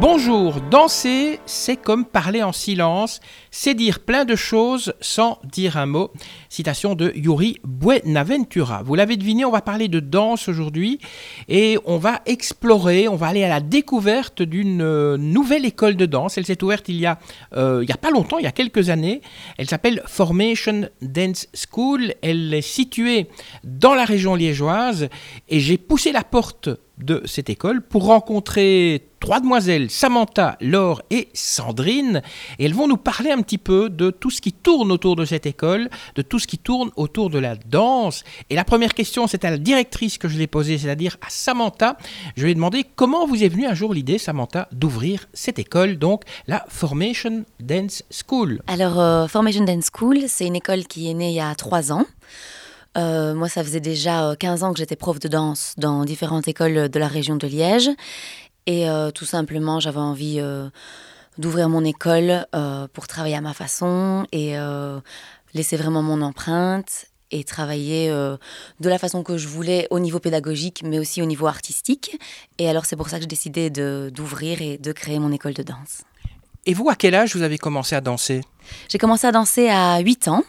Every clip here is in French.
Bonjour, danser, c'est comme parler en silence, c'est dire plein de choses sans dire un mot. Citation de Yuri Buenaventura. Vous l'avez deviné, on va parler de danse aujourd'hui et on va explorer, on va aller à la découverte d'une euh, nouvelle école de danse. Elle s'est ouverte il y a, euh, il y a pas longtemps, il y a quelques années. Elle s'appelle Formation Dance School. Elle est située dans la région liégeoise et j'ai poussé la porte de cette école pour rencontrer trois demoiselles, Samantha, Laure et Sandrine. Et elles vont nous parler un petit peu de tout ce qui tourne autour de cette école, de tout ce qui tourne autour de la danse. Et la première question, c'est à la directrice que je l'ai posée, c'est-à-dire à Samantha. Je lui ai demandé comment vous est venue un jour l'idée, Samantha, d'ouvrir cette école, donc la Formation Dance School. Alors, euh, Formation Dance School, c'est une école qui est née il y a trois ans. Euh, moi, ça faisait déjà euh, 15 ans que j'étais prof de danse dans différentes écoles de la région de Liège. Et euh, tout simplement, j'avais envie euh, d'ouvrir mon école euh, pour travailler à ma façon et euh, laisser vraiment mon empreinte et travailler euh, de la façon que je voulais au niveau pédagogique, mais aussi au niveau artistique. Et alors, c'est pour ça que j'ai décidé d'ouvrir et de créer mon école de danse. Et vous, à quel âge vous avez commencé à danser? J'ai commencé à danser à 8 ans,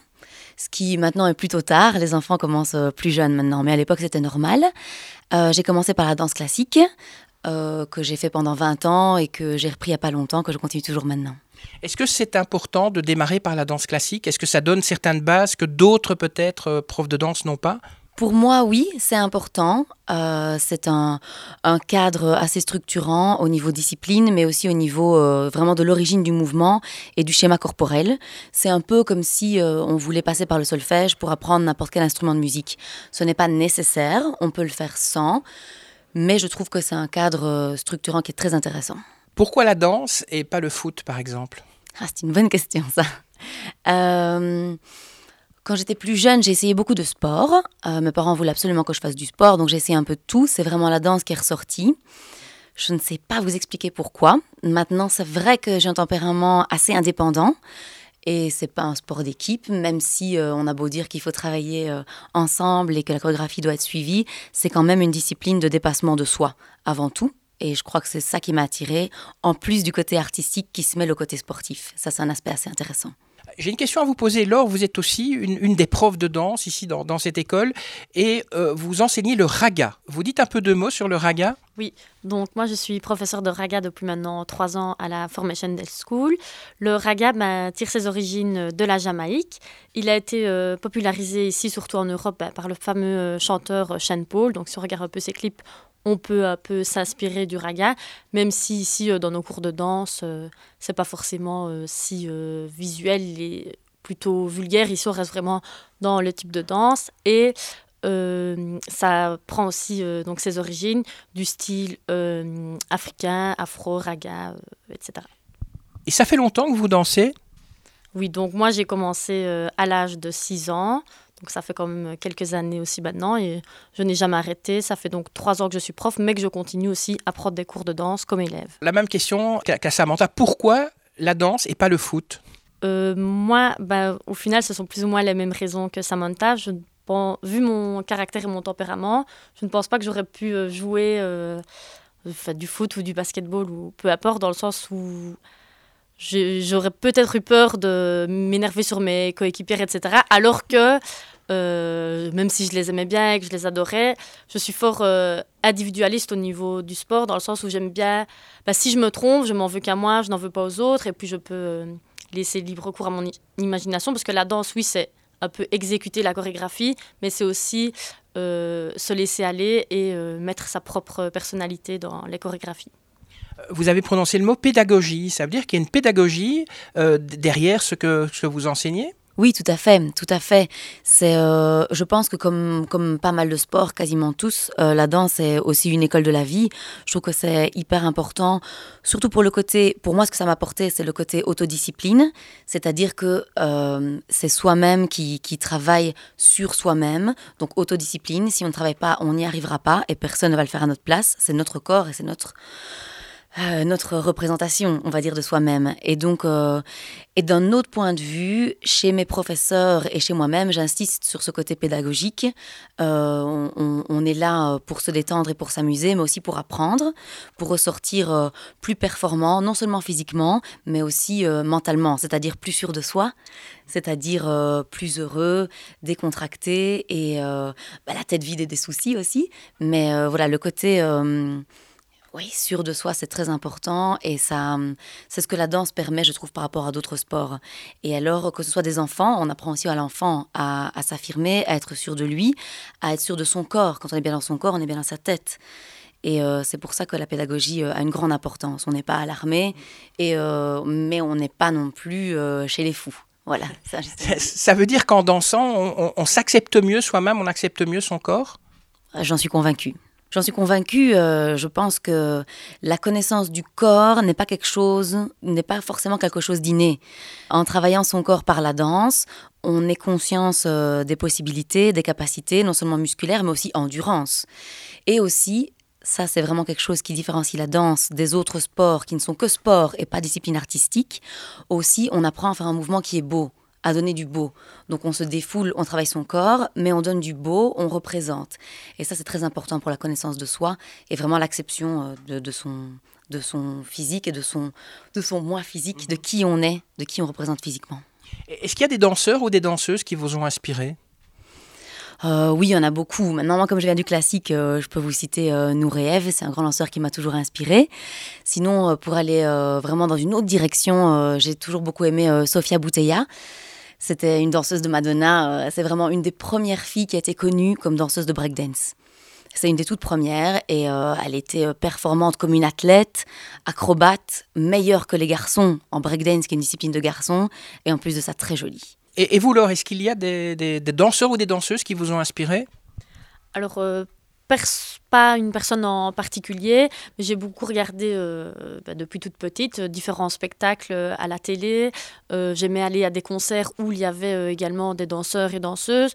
ce qui maintenant est plutôt tard. Les enfants commencent euh, plus jeunes maintenant, mais à l'époque c'était normal. Euh, j'ai commencé par la danse classique, euh, que j'ai fait pendant 20 ans et que j'ai repris il n'y a pas longtemps, que je continue toujours maintenant. Est-ce que c'est important de démarrer par la danse classique? Est-ce que ça donne certaines bases que d'autres, peut-être, profs de danse n'ont pas? Pour moi, oui, c'est important. Euh, c'est un, un cadre assez structurant au niveau discipline, mais aussi au niveau euh, vraiment de l'origine du mouvement et du schéma corporel. C'est un peu comme si euh, on voulait passer par le solfège pour apprendre n'importe quel instrument de musique. Ce n'est pas nécessaire, on peut le faire sans, mais je trouve que c'est un cadre structurant qui est très intéressant. Pourquoi la danse et pas le foot, par exemple? Ah, c'est une bonne question, ça. Quand j'étais plus jeune, j'ai essayé beaucoup de sport. Euh, mes parents voulaient absolument que je fasse du sport, donc j'ai essayé un peu de tout. C'est vraiment la danse qui est ressortie. Je ne sais pas vous expliquer pourquoi. Maintenant, c'est vrai que j'ai un tempérament assez indépendant. Et c'est pas un sport d'équipe, même si euh, on a beau dire qu'il faut travailler euh, ensemble et que la chorégraphie doit être suivie, c'est quand même une discipline de dépassement de soi avant tout. Et je crois que c'est ça qui m'a attirée, en plus du côté artistique qui se mêle au côté sportif. Ça, c'est un aspect assez intéressant. J'ai une question à vous poser. Laure, vous êtes aussi une, des profs de danse ici dans, cette école et euh, vous enseignez le raga. Vous dites un peu de mots sur le raga? Oui, donc moi je suis professeur de raga depuis maintenant trois ans à la Formation Dance School. Le raga ben, tire ses origines de la Jamaïque. Il a été euh, popularisé ici, surtout en Europe, ben, par le fameux euh, chanteur Sean Paul. Donc si on regarde un peu ses clips, on peut un peu s'inspirer du raga, même si ici euh, dans nos cours de danse, euh, c'est pas forcément euh, si visuel et plutôt vulgaire. Ici on reste vraiment dans le type de danse et euh, ça prend aussi euh, donc ses origines du style euh, africain, afro, raga, etc. Et ça fait longtemps que vous dansez? Oui, donc moi j'ai commencé à l'âge de 6 ans, donc ça fait quand même quelques années aussi maintenant et je n'ai jamais arrêté. Ça fait donc 3 ans que je suis prof, mais que je continue aussi à prendre des cours de danse comme élève. La même question qu'à Samantha. Pourquoi la danse et pas le foot? Euh, moi, bah, au final, ce sont plus ou moins les mêmes raisons que Samantha. Je ne pense, vu mon caractère et mon tempérament, je ne pense pas que j'aurais pu euh, jouer euh, du foot ou du basketball ou peu importe, dans le sens où j'aurais peut-être eu peur de m'énerver sur mes coéquipières, etc. Alors que, euh, même si je les aimais bien et que je les adorais, je suis fort euh, individualiste au niveau du sport, dans le sens où j'aime bien, bah, si je me trompe, je m'en veux qu'à moi, je n'en veux pas aux autres, et puis je peux euh, laisser libre cours à mon imagination, parce que la danse, oui, c'est un peu exécuter la chorégraphie, mais c'est aussi se laisser aller et mettre sa propre personnalité dans les chorégraphies. Vous avez prononcé le mot pédagogie. Ça veut dire qu'il y a une pédagogie euh, derrière ce que, vous enseignez? Oui, tout à fait, tout à fait. C'est, euh, je pense que comme, comme pas mal de sports, quasiment tous, euh, la danse est aussi une école de la vie. Je trouve que c'est hyper important, surtout pour le côté, pour moi ce que ça m'a apporté, c'est le côté autodiscipline, c'est-à-dire que c'est soi-même qui, qui travaille sur soi-même, donc autodiscipline. Si on ne travaille pas, on n'y arrivera pas et personne ne va le faire à notre place. C'est notre corps et c'est notre euh, notre représentation, on va dire, de soi-même. Et donc, euh, et d'un autre point de vue, chez mes professeurs et chez moi-même, j'insiste sur ce côté pédagogique. Euh, on, est là pour se détendre et pour s'amuser, mais aussi pour apprendre, pour ressortir plus performant, non seulement physiquement, mais aussi mentalement, c'est-à-dire plus sûr de soi, c'est-à-dire plus heureux, décontracté et bah, la tête vide et des soucis aussi. Mais voilà, le côté oui, sûr de soi, c'est très important et ça, c'est ce que la danse permet, je trouve, par rapport à d'autres sports. Et alors, que ce soit des enfants, on apprend aussi à l'enfant à, s'affirmer, à être sûr de lui, à être sûr de son corps. Quand on est bien dans son corps, on est bien dans sa tête. Et euh, c'est pour ça que la pédagogie euh, a une grande importance. On n'est pas à l'armée, et, euh, mais on n'est pas non plus chez les fous. Voilà. Ça, veut dire qu'en dansant, on s'accepte mieux soi-même, on accepte mieux son corps? J'en suis convaincue. J'en suis convaincue, euh, je pense que la connaissance du corps n'est pas quelque chose, n'est pas forcément quelque chose d'inné. En travaillant son corps par la danse, on est conscience euh, des possibilités, des capacités, non seulement musculaires, mais aussi endurance. Et aussi, ça c'est vraiment quelque chose qui différencie la danse des autres sports qui ne sont que sport et pas discipline artistique. Aussi, on apprend à faire un mouvement qui est beau à donner du beau. Donc on se défoule, on travaille son corps, mais on donne du beau, on représente. Et ça, c'est très important pour la connaissance de soi et vraiment l'acception euh, de, son, de son physique et de son, de son moi physique, de qui on est, de qui on représente physiquement. Est-ce qu'il y a des danseurs ou des danseuses qui vous ont inspiré? Euh, oui, il y en a beaucoup. Maintenant, moi, comme je viens du classique, euh, je peux vous citer euh, Eve. C'est un grand lanceur qui m'a toujours inspiré. Sinon, pour aller vraiment dans une autre direction, j'ai toujours beaucoup aimé Sofia Bouteilla. C'était une danseuse de Madonna. Euh, c'est vraiment une des premières filles qui a été connue comme danseuse de breakdance. C'est une des toutes premières et euh, elle était euh, performante comme une athlète, acrobate, meilleure que les garçons en breakdance, qui est une discipline de garçons, et en plus de ça, très jolie. Et, vous, Laure, est-ce qu'il y a des, danseurs ou des danseuses qui vous ont inspiré Alors, pas une personne en particulier, mais j'ai beaucoup regardé euh, bah, depuis toute petite euh, différents spectacles euh, à la télé. J'aimais aller à des concerts où il y avait également des danseurs et danseuses.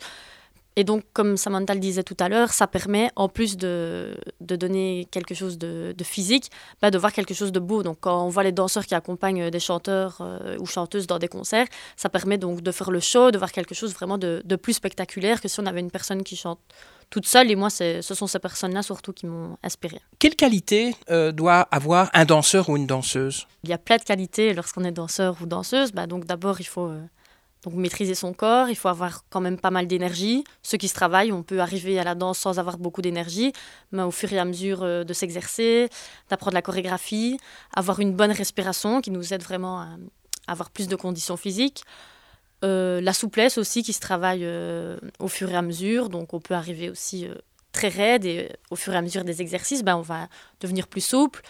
Et donc, comme Samantha le disait tout à l'heure, ça permet, en plus de, de donner quelque chose de, physique, bah, de voir quelque chose de beau. Donc, quand on voit les danseurs qui accompagnent des chanteurs ou chanteuses dans des concerts, ça permet donc de faire le show, de voir quelque chose vraiment de plus spectaculaire que si on avait une personne qui chante toute seule. Et moi, ce sont ces personnes-là surtout qui m'ont inspirée. Quelle qualité euh, doit avoir un danseur ou une danseuse? Il y a plein de qualités lorsqu'on est danseur ou danseuse. Bah, donc d'abord, il faut euh, donc maîtriser son corps, il faut avoir quand même pas mal d'énergie. Ceux qui se travaillent, on peut arriver à la danse sans avoir beaucoup d'énergie, mais au fur et à mesure euh, de s'exercer, d'apprendre la chorégraphie, avoir une bonne respiration qui nous aide vraiment à avoir plus de conditions physiques. Euh, la souplesse aussi qui se travaille euh, au fur et à mesure. Donc on peut arriver aussi euh, très raide et au fur et à mesure des exercices, ben, on va devenir plus souple.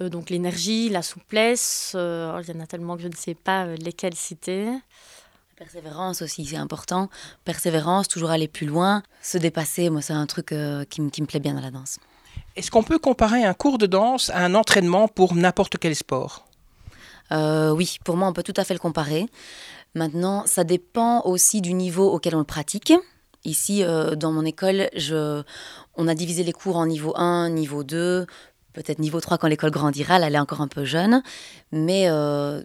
donc l'énergie, la souplesse, oh, il y en a tellement que je ne sais pas lesquelles citer. La persévérance aussi, c'est important. Persévérance, toujours aller plus loin, se dépasser, moi c'est un truc qui, qui me plaît bien dans la danse. Est-ce qu'on peut comparer un cours de danse à un entraînement pour n'importe quel sport? Oui, pour moi on peut tout à fait le comparer. Maintenant, ça dépend aussi du niveau auquel on le pratique. Ici, euh, dans mon école, on a divisé les cours en niveau 1, niveau 2, peut-être niveau 3 quand l'école grandira, elle est encore un peu jeune. Mais euh,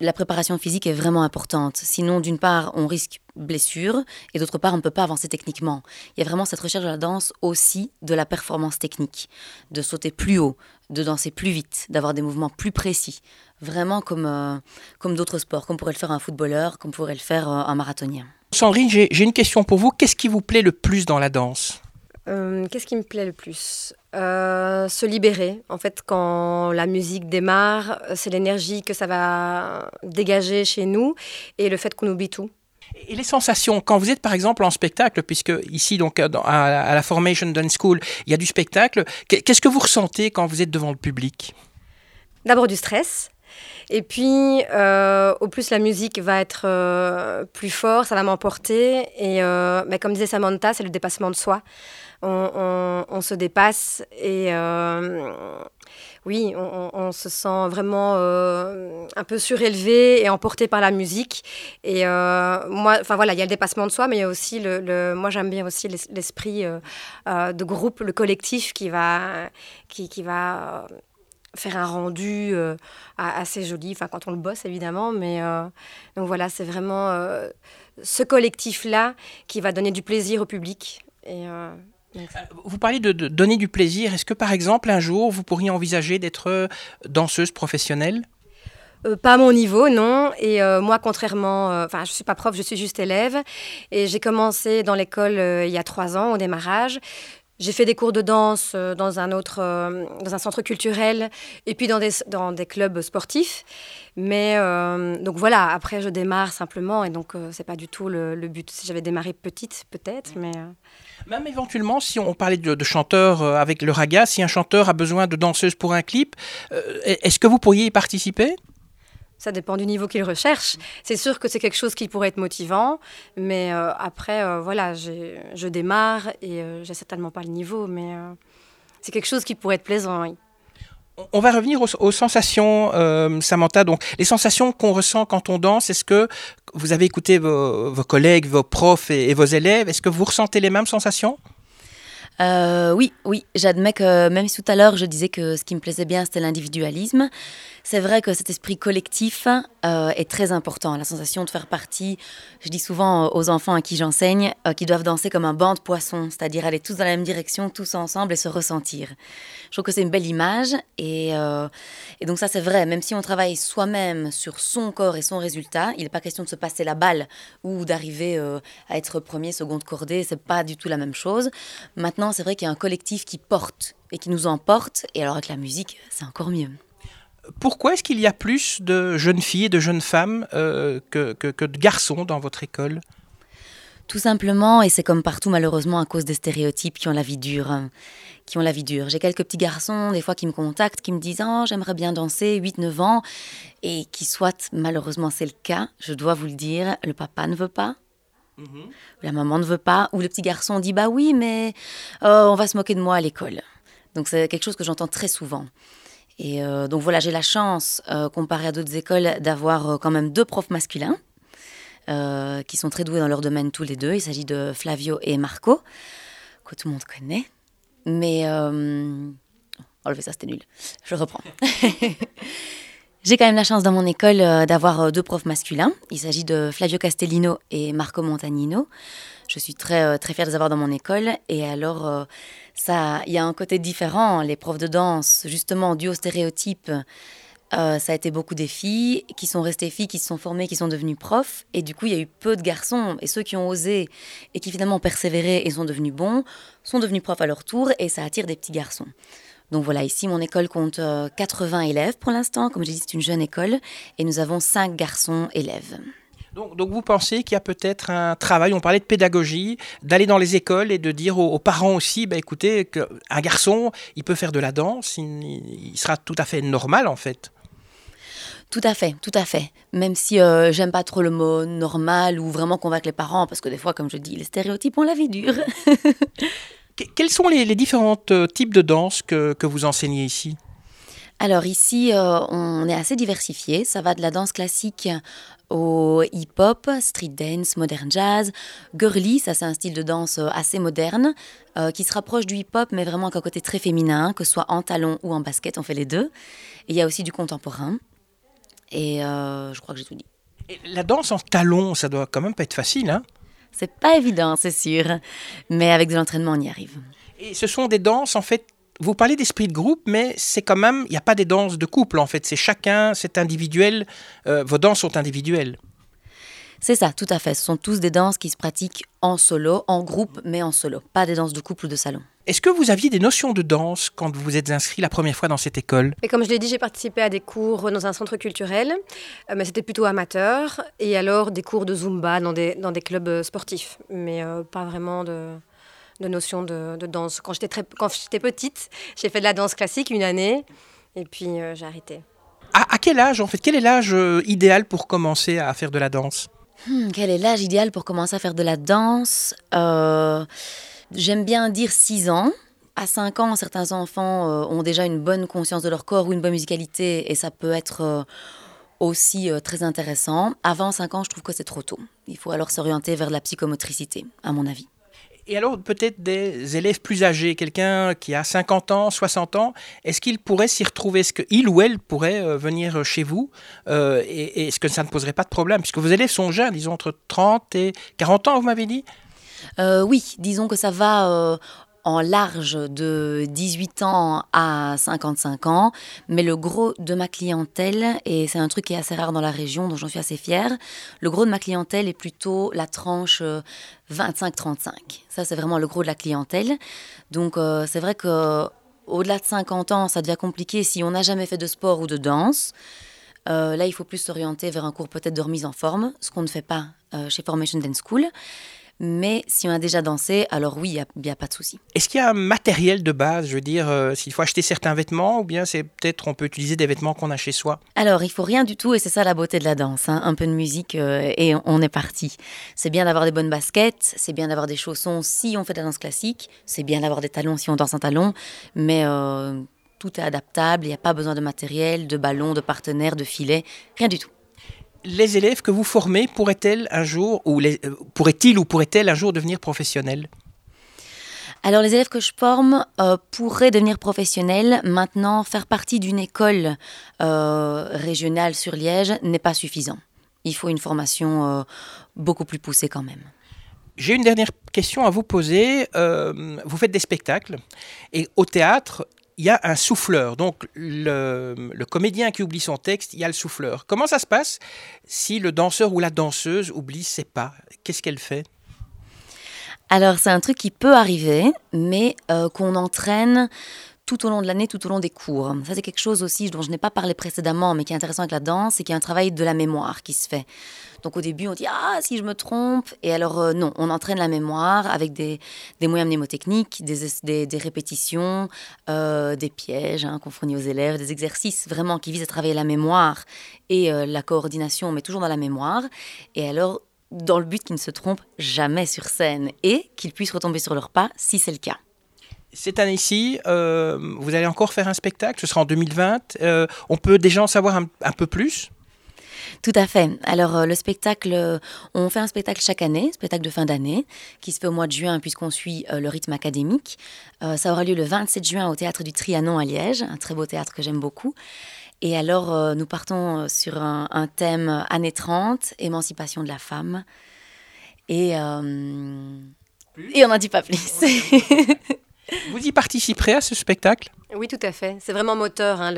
la préparation physique est vraiment importante. Sinon, d'une part, on risque blessure et d'autre part, on ne peut pas avancer techniquement. Il y a vraiment cette recherche de la danse aussi de la performance technique, de sauter plus haut, de danser plus vite, d'avoir des mouvements plus précis vraiment comme, euh, comme d'autres sports, comme pourrait le faire un footballeur, comme pourrait le faire euh, un marathonien. Sandrine, j'ai une question pour vous. Qu'est-ce qui vous plaît le plus dans la danse? Euh, Qu'est-ce qui me plaît le plus Se libérer. En fait, quand la musique démarre, c'est l'énergie que ça va dégager chez nous et le fait qu'on oublie tout. Et les sensations, quand vous êtes par exemple en spectacle, puisque ici donc à, à la Formation Dance School, il y a du spectacle, qu'est-ce que vous ressentez quand vous êtes devant le public? D'abord du stress, et puis, euh, au plus la musique va être euh, plus fort, ça va m'emporter. Et euh, comme disait Samantha, c'est le dépassement de soi. On, se dépasse et oui, on, se sent vraiment un peu surélevé et emporté par la musique. Et moi, enfin voilà, il y a le dépassement de soi, mais il y a aussi le, moi j'aime bien aussi l'esprit de groupe, le collectif qui va, qui, qui va faire un rendu assez joli, enfin quand on le bosse évidemment, mais donc voilà, c'est vraiment ce collectif-là qui va donner du plaisir au public. Et, vous parlez de, de, donner du plaisir. Est-ce que par exemple un jour vous pourriez envisager d'être danseuse professionnelle? Euh, pas à mon niveau, non. Et euh, moi, contrairement, euh, enfin, je suis pas prof, je suis juste élève. Et j'ai commencé dans l'école il y a trois ans au démarrage. J'ai fait des cours de danse dans un autre, dans un centre culturel et puis dans des, dans des clubs sportifs. Mais donc voilà, après je démarre simplement et donc c'est pas du tout le, but. Si j'avais démarré petite, peut-être, mais. Même éventuellement, si on parlait de, de chanteurs avec le raga, si un chanteur a besoin de danseuses pour un clip, est-ce que vous pourriez y participer? Ça dépend du niveau qu'il recherche. C'est sûr que c'est quelque chose qui pourrait être motivant, mais euh, après, euh, voilà, je démarre et euh, j'ai certainement pas le niveau, mais c'est quelque chose qui pourrait être plaisant, oui. On va revenir aux, sensations, Samantha. Donc, les sensations qu'on ressent quand on danse, est-ce que vous avez écouté vos, collègues, vos profs et, vos élèves Est-ce que vous ressentez les mêmes sensations? Oui, oui. J'admets que même si tout à l'heure je disais que ce qui me plaisait bien, c'était l'individualisme, c'est vrai que cet esprit collectif euh, est très important. La sensation de faire partie, je dis souvent aux enfants à qui j'enseigne, euh, qu'ils doivent danser comme un banc de poissons, c'est-à-dire aller tous dans la même direction, tous ensemble et se ressentir. Je trouve que c'est une belle image et, euh, donc ça c'est vrai, même si on travaille soi-même sur son corps et son résultat, il n'est pas question de se passer la balle ou d'arriver à être premier, second cordée, c'est pas du tout la même chose. Maintenant, c'est vrai qu'il y a un collectif qui porte et qui nous emporte et alors avec la musique, c'est encore mieux pourquoi est-ce qu'il y a plus de jeunes filles et de jeunes femmes euh, que, de garçons dans votre école? Tout simplement, et c'est comme partout malheureusement à cause des stéréotypes qui ont la vie dure. Hein, qui ont la vie dure. J'ai quelques petits garçons, des fois, qui me contactent, qui me disent oh, j'aimerais bien danser, 8-9 ans, et qui soit, malheureusement c'est le cas, je dois vous le dire, le papa ne veut pas, mhm. la maman ne veut pas, ou le petit garçon dit bah oui, mais euh, on va se moquer de moi à l'école. Donc c'est quelque chose que j'entends très souvent. Et euh, donc voilà, j'ai la chance, euh, comparé à d'autres écoles, d'avoir euh, quand même deux profs masculins qui sont très doués dans leur domaine tous les deux. Il s'agit de Flavio et Marco, que tout le monde connaît. Mais... Enlever ça, c'était nul. Je reprends. J'ai quand même la chance dans mon école d'avoir deux profs masculins. Il s'agit de Flavio Castellino et Marco Montagnino. Je suis très, très fière de les avoir dans mon école. Et alors, ça, il y a un côté différent. Les profs de danse, justement, dû aux stéréotypes, euh, ça a été beaucoup des filles qui sont restées filles, qui se sont formées, qui sont devenues profs. Et du coup, il y a eu peu de garçons. Et ceux qui ont osé et qui finalement ont persévéré et sont devenus bons, sont devenus profs à leur tour. Et ça attire des petits garçons. Donc voilà, ici, mon école compte 80 euh, élèves pour l'instant. Comme j'ai dit, c'est une jeune école. Et nous avons 5 garçons élèves. Donc, vous pensez qu'il y a peut-être un travail, on parlait de pédagogie, d'aller dans les écoles et de dire aux, parents aussi, bah, écoutez, qu'un garçon, il peut faire de la danse, il, sera tout à fait normal en fait. Tout à fait, tout à fait. Même si euh, j'aime pas trop le mot normal ou vraiment convaincre les parents, parce que des fois, comme je dis, les stéréotypes ont la vie dure. Quels sont les, différents euh, types de danse que, vous enseignez ici? Alors ici, euh, on est assez diversifié. Ça va de la danse classique au hip-hop, street dance, modern jazz, girly, ça c'est un style de danse euh, assez moderne, euh, qui se rapproche du hip-hop, mais vraiment avec un côté très féminin, que ce soit en talon ou en basket, on fait les deux. il y a aussi du contemporain. Et euh, je crois que j'ai tout dit. la danse en talon, ça doit quand même pas être facile, hein C'est pas évident, c'est sûr. Mais avec de l'entraînement, on y arrive. Et ce sont des danses, en fait, vous parlez d'esprit de groupe, mais c'est quand même, il n'y a pas des danses de couple en fait, c'est chacun, c'est individuel, euh, vos danses sont individuelles. C'est ça, tout à fait. Ce sont tous des danses qui se pratiquent en solo, en groupe, mais en solo, pas des danses de couple ou de salon. Est-ce que vous aviez des notions de danse quand vous vous êtes inscrit la première fois dans cette école? Et Comme je l'ai dit, j'ai participé à des cours dans un centre culturel, euh, mais c'était plutôt amateur, et alors des cours de zumba dans des, dans des clubs sportifs, mais euh, pas vraiment de, de notion de, danse. Quand j'étais, très, quand j'étais petite, j'ai fait de la danse classique une année et puis euh, j'ai arrêté. À, quel âge en fait Quel est l'âge euh, idéal pour commencer à faire de la danse? Hmm, Quel est l'âge idéal pour commencer à faire de la danse? Euh, J'aime bien dire 6 ans. À 5 ans, certains enfants ont déjà une bonne conscience de leur corps ou une bonne musicalité et ça peut être aussi très intéressant. Avant 5 ans, je trouve que c'est trop tôt. Il faut alors s'orienter vers la psychomotricité, à mon avis. Et alors peut-être des élèves plus âgés, quelqu'un qui a 50 ans, 60 ans, est-ce qu'il pourrait s'y retrouver? Est-ce qu'il ou elle pourrait euh, venir chez vous euh, Et, est-ce que ça ne poserait pas de problème? Puisque vos élèves sont jeunes, disons entre 30 et 40 ans, vous m'avez dit? Euh, oui, disons que ça va en large de 18 ans à 55 ans, mais le gros de ma clientèle, et c'est un truc qui est assez rare dans la région, dont j'en suis assez fière, le gros de ma clientèle est plutôt la tranche 25-35. Ça, c'est vraiment le gros de la clientèle. Donc, euh, c'est vrai que au-delà de 50 ans, ça devient compliqué si on n'a jamais fait de sport ou de danse. Euh, là, il faut plus s'orienter vers un cours peut-être de remise en forme, ce qu'on ne fait pas euh, chez Formation Dance School. Mais si on a déjà dansé, alors oui, il n'y a, pas de souci. Est-ce qu'il y a un matériel de base Je veux dire, euh, s'il faut acheter certains vêtements ou bien c'est peut-être on peut utiliser des vêtements qu'on a chez soi? Alors, il faut rien du tout et c'est ça la beauté de la danse. Hein. Un peu de musique euh, et on est parti. C'est bien d'avoir des bonnes baskets, c'est bien d'avoir des chaussons si on fait de la danse classique, c'est bien d'avoir des talons si on danse en talons, mais euh, tout est adaptable, il n'y a pas besoin de matériel, de ballon, de partenaire, de filet, rien du tout les élèves que vous formez pourraient-elles un jour, ou euh, pourraient-ils ou pourraient-elles un jour devenir professionnels? Alors les élèves que je forme euh, pourraient devenir professionnels. Maintenant, faire partie d'une école euh, régionale sur Liège n'est pas suffisant. Il faut une formation beaucoup plus poussée quand même. J'ai une dernière question à vous poser. vous faites des spectacles et au théâtre, il y a un souffleur. Donc le, comédien qui oublie son texte, il y a le souffleur. Comment ça se passe si le danseur ou la danseuse oublie ses pas? Qu'est-ce qu'elle fait? Alors c'est un truc qui peut arriver, mais euh, qu'on entraîne tout au long de l'année, tout au long des cours. Ça, c'est quelque chose aussi dont je n'ai pas parlé précédemment, mais qui est intéressant avec la danse, c'est qu'il y a un travail de la mémoire qui se fait. Donc au début, on dit Ah, si je me trompe. Et alors, euh, non, on entraîne la mémoire avec des, moyens mnémotechniques, des, des, répétitions, euh, des pièges hein, qu'on fournit aux élèves, des exercices vraiment qui visent à travailler la mémoire et euh, la coordination, mais toujours dans la mémoire. Et alors, dans le but qu'ils ne se trompent jamais sur scène et qu'ils puissent retomber sur leurs pas si c'est le cas. Cette année-ci, vous allez encore faire un spectacle, ce sera en 2020. on peut déjà en savoir un peu plus? Tout à fait. Alors euh, le spectacle, euh, on fait un spectacle chaque année, spectacle de fin d'année, qui se fait au mois de juin puisqu'on suit euh, le rythme académique. ça aura lieu le 27 juin au théâtre du Trianon à Liège, un très beau théâtre que j'aime beaucoup. Et alors nous partons sur un, thème années 30, émancipation de la femme. Et, et on n'en dit pas plus. Vous y participerez à ce spectacle? Oui, tout à fait. C'est vraiment moteur. Hein,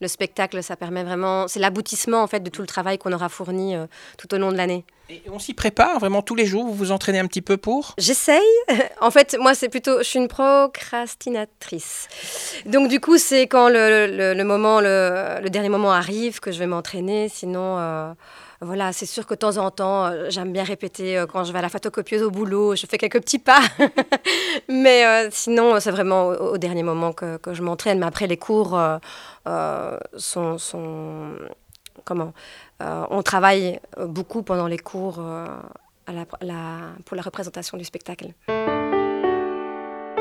le, spectacle, ça permet vraiment. C'est l'aboutissement en fait de tout le travail qu'on aura fourni euh, tout au long de l'année. Et on s'y prépare vraiment tous les jours? Vous vous entraînez un petit peu pour? J'essaye. En fait, moi, c'est plutôt. Je suis une procrastinatrice. Donc, du coup, c'est quand le, moment, le, dernier moment arrive que je vais m'entraîner. Sinon. Euh, voilà, c'est sûr que de temps en temps, euh, j'aime bien répéter euh, quand je vais à la photocopieuse au boulot, je fais quelques petits pas. Mais euh, sinon, c'est vraiment au, dernier moment que, je m'entraîne. Mais après, les cours sont, Comment On travaille beaucoup pendant les cours pour la représentation du spectacle.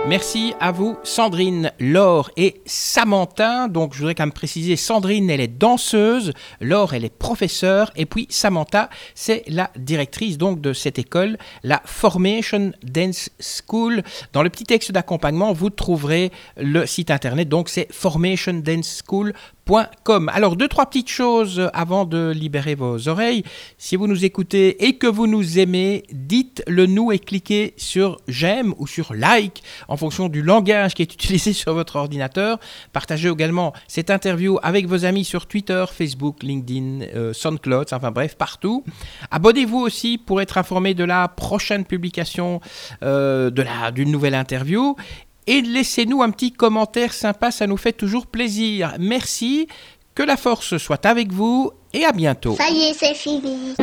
Merci à vous, Sandrine, Laure et Samantha. Donc, je voudrais quand même préciser, Sandrine, elle est danseuse, Laure, elle est professeure, et puis Samantha, c'est la directrice donc de cette école, la Formation Dance School. Dans le petit texte d'accompagnement, vous trouverez le site internet, donc c'est Formation Dance School alors, deux, trois petites choses avant de libérer vos oreilles. Si vous nous écoutez et que vous nous aimez, dites-le nous et cliquez sur j'aime ou sur like en fonction du langage qui est utilisé sur votre ordinateur. Partagez également cette interview avec vos amis sur Twitter, Facebook, LinkedIn, euh, SoundCloud, enfin bref, partout. Abonnez-vous aussi pour être informé de la prochaine publication euh, de la, d'une nouvelle interview et laissez-nous un petit commentaire sympa, ça nous fait toujours plaisir. Merci, que la force soit avec vous et à bientôt. Ça y est, c'est fini.